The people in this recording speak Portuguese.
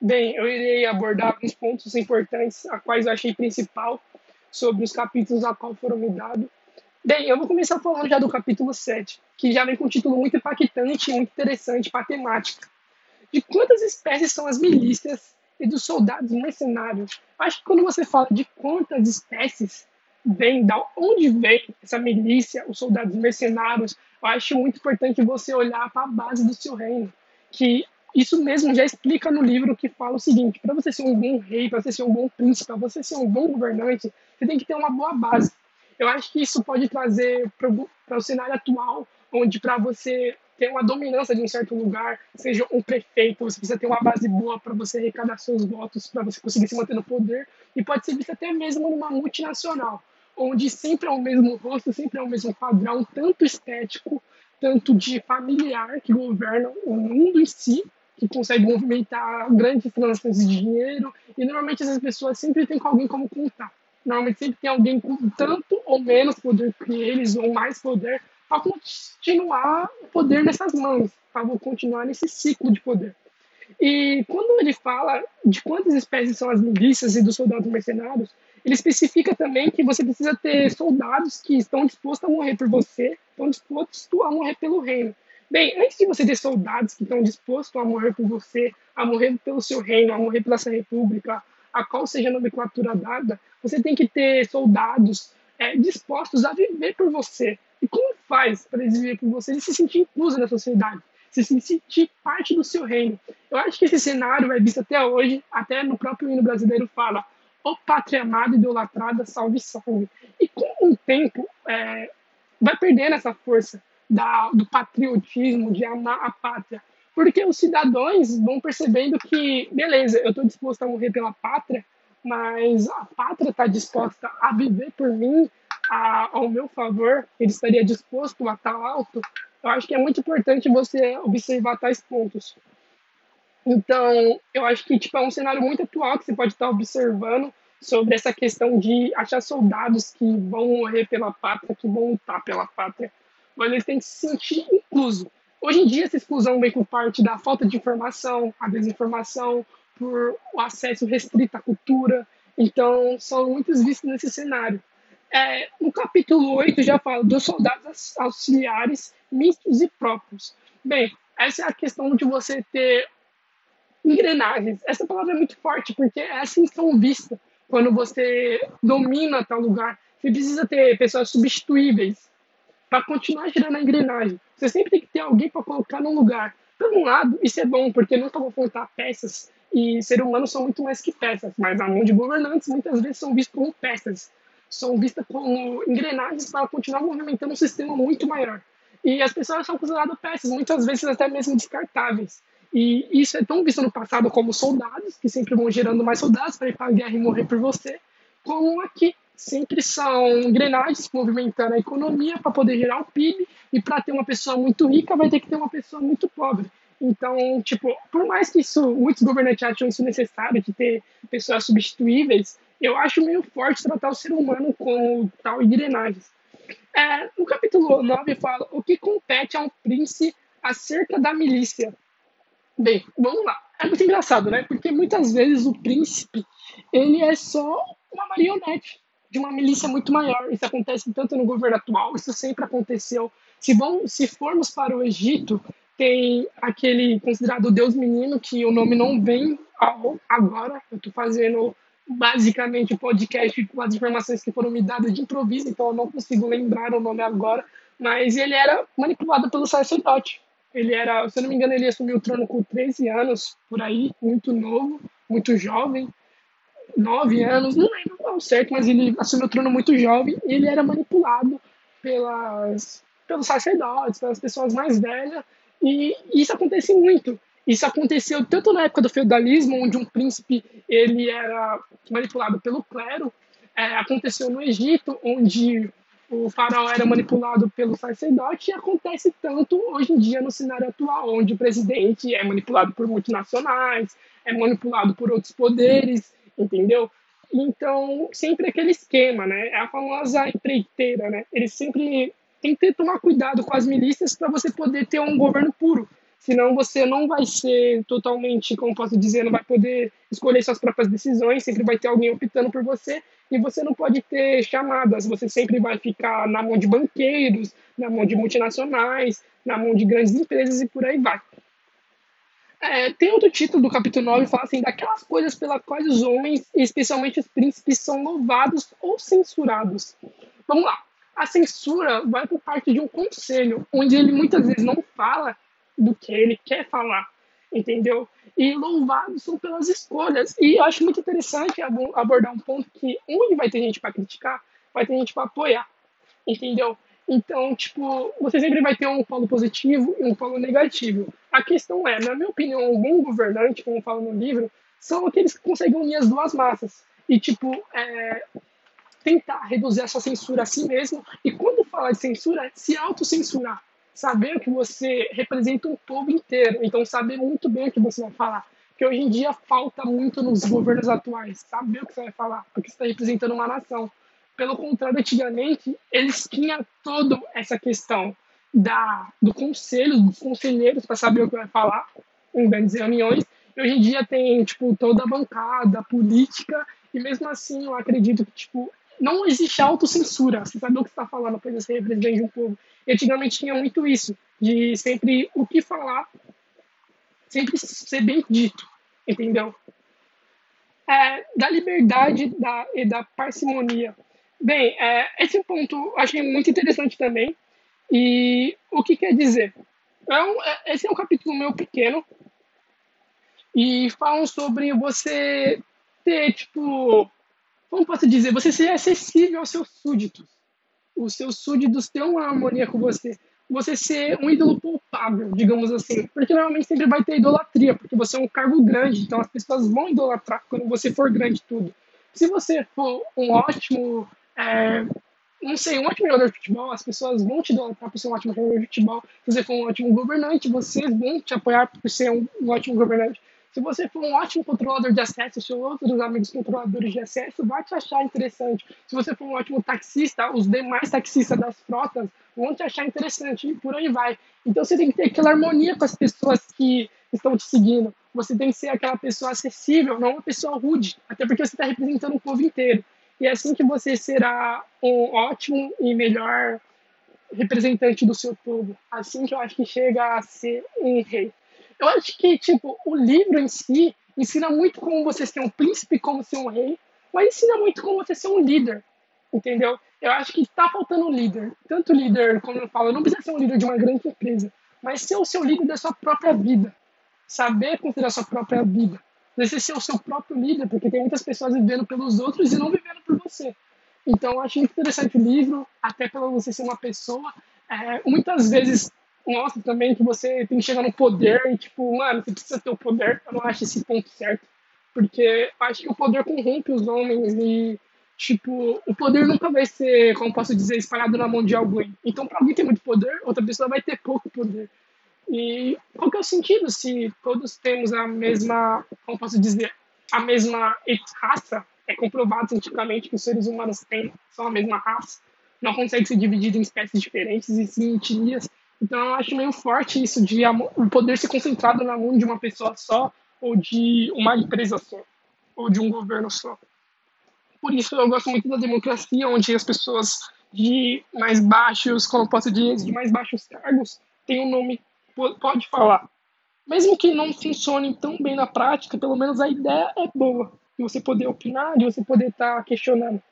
Bem, eu irei abordar alguns pontos importantes, a quais eu achei principal sobre os capítulos a qual foram me dados. Bem, eu vou começar falando já do capítulo 7, que já vem com um título muito impactante e muito interessante para a temática. De quantas espécies são as milícias e dos soldados mercenários? Acho que quando você fala de quantas espécies vem, da onde vem essa milícia, os soldados mercenários, eu acho muito importante você olhar para a base do seu reino, que isso mesmo já explica no livro que fala o seguinte: para você ser um bom rei, para você ser um bom príncipe, para você ser um bom governante, você tem que ter uma boa base. Eu acho que isso pode trazer para o cenário atual, onde para você ter uma dominância de um certo lugar, seja um prefeito, você precisa ter uma base boa para você arrecadar seus votos, para você conseguir se manter no poder, e pode ser visto até mesmo numa multinacional, onde sempre é o mesmo rosto, sempre é o mesmo padrão, tanto estético, tanto de familiar que governa o mundo em si, que consegue movimentar grandes transações de dinheiro, e normalmente essas pessoas sempre têm com alguém como contar. Normalmente sempre tem alguém com tanto ou menos poder que eles, ou mais poder, para continuar o poder nessas mãos, para continuar nesse ciclo de poder. E quando ele fala de quantas espécies são as milícias e dos soldados mercenários, ele especifica também que você precisa ter soldados que estão dispostos a morrer por você, estão dispostos a morrer pelo reino. Bem, antes de você ter soldados que estão dispostos a morrer por você, a morrer pelo seu reino, a morrer pela sua república, a qual seja a nomenclatura dada, você tem que ter soldados é, dispostos a viver por você. E como faz para eles viverem por você? Eles se sentir inclusos na sociedade, se sentir parte do seu reino. Eu acho que esse cenário é visto até hoje, até no próprio hino brasileiro fala ó pátria amada idolatrada, salve, salve. E com o tempo, é, vai perdendo essa força da, do patriotismo, de amar a pátria. Porque os cidadãos vão percebendo que, beleza, eu estou disposto a morrer pela pátria, mas a pátria está disposta a viver por mim, a, ao meu favor, ele estaria disposto a estar alto. Eu acho que é muito importante você observar tais pontos. Então, eu acho que tipo, é um cenário muito atual que você pode estar observando sobre essa questão de achar soldados que vão morrer pela pátria, que vão lutar pela pátria mas eles têm que se sentir incluso. Hoje em dia, essa exclusão vem por parte da falta de informação, a desinformação, por o acesso restrito à cultura. Então, são muitos vistos nesse cenário. É, no capítulo 8 já fala dos soldados auxiliares mistos e próprios. Bem, essa é a questão de você ter engrenagens. Essa palavra é muito forte, porque é assim que são vistas quando você domina tal lugar. Você precisa ter pessoas substituíveis, para continuar girando a engrenagem. Você sempre tem que ter alguém para colocar no lugar. Por um lado, isso é bom, porque não estão faltar peças, e seres humanos são muito mais que peças, mas a mão de governantes muitas vezes são vistos como peças, são vistas como engrenagens para continuar movimentando um sistema muito maior. E as pessoas são consideradas peças, muitas vezes até mesmo descartáveis. E isso é tão visto no passado como soldados, que sempre vão gerando mais soldados para ir para a guerra e morrer por você, como aqui, sempre são engrenagens movimentando a economia para poder gerar o PIB e para ter uma pessoa muito rica vai ter que ter uma pessoa muito pobre. Então, tipo, por mais que isso, muitos governantes acham isso necessário, de ter pessoas substituíveis, eu acho meio forte tratar o ser humano com tal engrenagens. É, no capítulo 9 fala o que compete a um príncipe acerca da milícia. Bem, vamos lá. É muito engraçado, né? Porque muitas vezes o príncipe, ele é só uma marionete de uma milícia muito maior. Isso acontece tanto no governo atual, isso sempre aconteceu. Se, bom, se formos para o Egito, tem aquele considerado Deus menino, que o nome não vem agora. Eu estou fazendo basicamente o podcast com as informações que foram me dadas de improviso, então eu não consigo lembrar o nome agora. Mas ele era manipulado pelo sacerdote. Ele era, se eu não me engano, ele assumiu o trono com 13 anos, por aí, muito novo, muito jovem. 9 anos, não lembro qual certo, mas ele assumiu o trono muito jovem e ele era manipulado pelas, pelos sacerdotes, pelas pessoas mais velhas, e isso acontece muito. Isso aconteceu tanto na época do feudalismo, onde um príncipe ele era manipulado pelo clero, é, aconteceu no Egito, onde o faraó era manipulado pelo sacerdote, e acontece tanto hoje em dia no cenário atual, onde o presidente é manipulado por multinacionais, é manipulado por outros poderes, entendeu? Então, sempre aquele esquema, né? É a famosa empreiteira, né? Eles sempre têm que tomar cuidado com as milícias para você poder ter um governo puro. Senão você não vai ser totalmente, como posso dizer, não vai poder escolher suas próprias decisões, sempre vai ter alguém optando por você e você não pode ter chamadas, você sempre vai ficar na mão de banqueiros, na mão de multinacionais, na mão de grandes empresas e por aí vai. É, tem outro título do capítulo 9 que fala assim, daquelas coisas pelas quais os homens, especialmente os príncipes, são louvados ou censurados. Vamos lá. A censura vai por parte de um conselho, onde ele muitas vezes não fala do que ele quer falar, entendeu? E louvados são pelas escolhas. E eu acho muito interessante abordar um ponto que onde vai ter gente para criticar, vai ter gente para apoiar, entendeu? Então, tipo, você sempre vai ter um polo positivo e um polo negativo. A questão é, na minha opinião, um bom governante, como fala no livro, são aqueles que conseguem unir as duas massas. E, tipo, é, tentar reduzir essa censura a si mesmo. E quando fala de censura, se autocensurar. Saber que você representa um povo inteiro. Então, saber muito bem o que você vai falar. Que hoje em dia falta muito nos governos atuais. Saber o que você vai falar. Porque você está representando uma nação. Pelo contrário, antigamente, eles tinham toda essa questão da, do conselho, dos conselheiros para saber o que vai falar em grandes reuniões. E hoje em dia tem, tipo, toda a bancada, a política, e mesmo assim eu acredito que, tipo, não existe autocensura. Você sabe o que está falando, pois você representa um povo. E antigamente tinha muito isso, de sempre o que falar, sempre ser bem dito, entendeu? É, da liberdade da, e da parcimonia. Bem, é, esse ponto achei muito interessante também. E o que quer dizer? É um, é, esse é um capítulo meu pequeno. E falam sobre você ter, tipo, como posso dizer? Você ser acessível aos seus súditos. Os seus súditos têm uma harmonia com você. Você ser um ídolo poupável, digamos assim. Porque normalmente sempre vai ter idolatria, porque você é um cargo grande, então as pessoas vão idolatrar quando você for grande tudo. Se você for um ótimo é, não sei, um ótimo jogador de futebol, as pessoas vão te idolatrar por ser um ótimo jogador de futebol. Se você for um ótimo governante, vocês vão te apoiar por ser um, um ótimo governante. Se você for um ótimo controlador de acesso, seus outros amigos controladores de acesso vão te achar interessante. Se você for um ótimo taxista, os demais taxistas das frotas vão te achar interessante e por aí vai. Então você tem que ter aquela harmonia com as pessoas que estão te seguindo. Você tem que ser aquela pessoa acessível, não uma pessoa rude, até porque você está representando o povo inteiro. E é assim que você será um ótimo e melhor representante do seu povo. Assim que eu acho que chega a ser um rei. Eu acho que, tipo, o livro em si ensina muito como você ser um príncipe, como ser um rei, mas ensina muito como você ser um líder, entendeu? Eu acho que está faltando um líder. Tanto líder, como eu falo, não precisa ser um líder de uma grande empresa, mas ser o seu líder da sua própria vida. Saber considerar a sua própria vida você ser o seu próprio líder, porque tem muitas pessoas vivendo pelos outros e não vivendo por você. Então, eu acho muito interessante o livro, até pela você ser uma pessoa. É, muitas vezes mostra também que você tem que chegar no poder e, tipo, mano, você precisa ter o poder. Eu não acho esse ponto certo, porque acho que o poder corrompe os homens e, tipo, o poder nunca vai ser, como posso dizer, espalhado na mão de alguém. Então, para alguém ter muito poder, outra pessoa vai ter pouco poder. E qual que é o sentido se todos temos a mesma, como posso dizer, a mesma raça? É comprovado cientificamente que os seres humanos têm só a mesma raça. Não consegue ser dividido em espécies diferentes e sim em etnias. Então eu acho meio forte isso de o poder ser concentrado na mão de uma pessoa só ou de uma empresa só ou de um governo só. Por isso eu gosto muito da democracia, onde as pessoas de mais baixos, como posso dizer, de mais baixos cargos têm um nome pode falar. Mesmo que não funcione tão bem na prática, pelo menos a ideia é boa. De você poder opinar, de você poder estar tá questionando.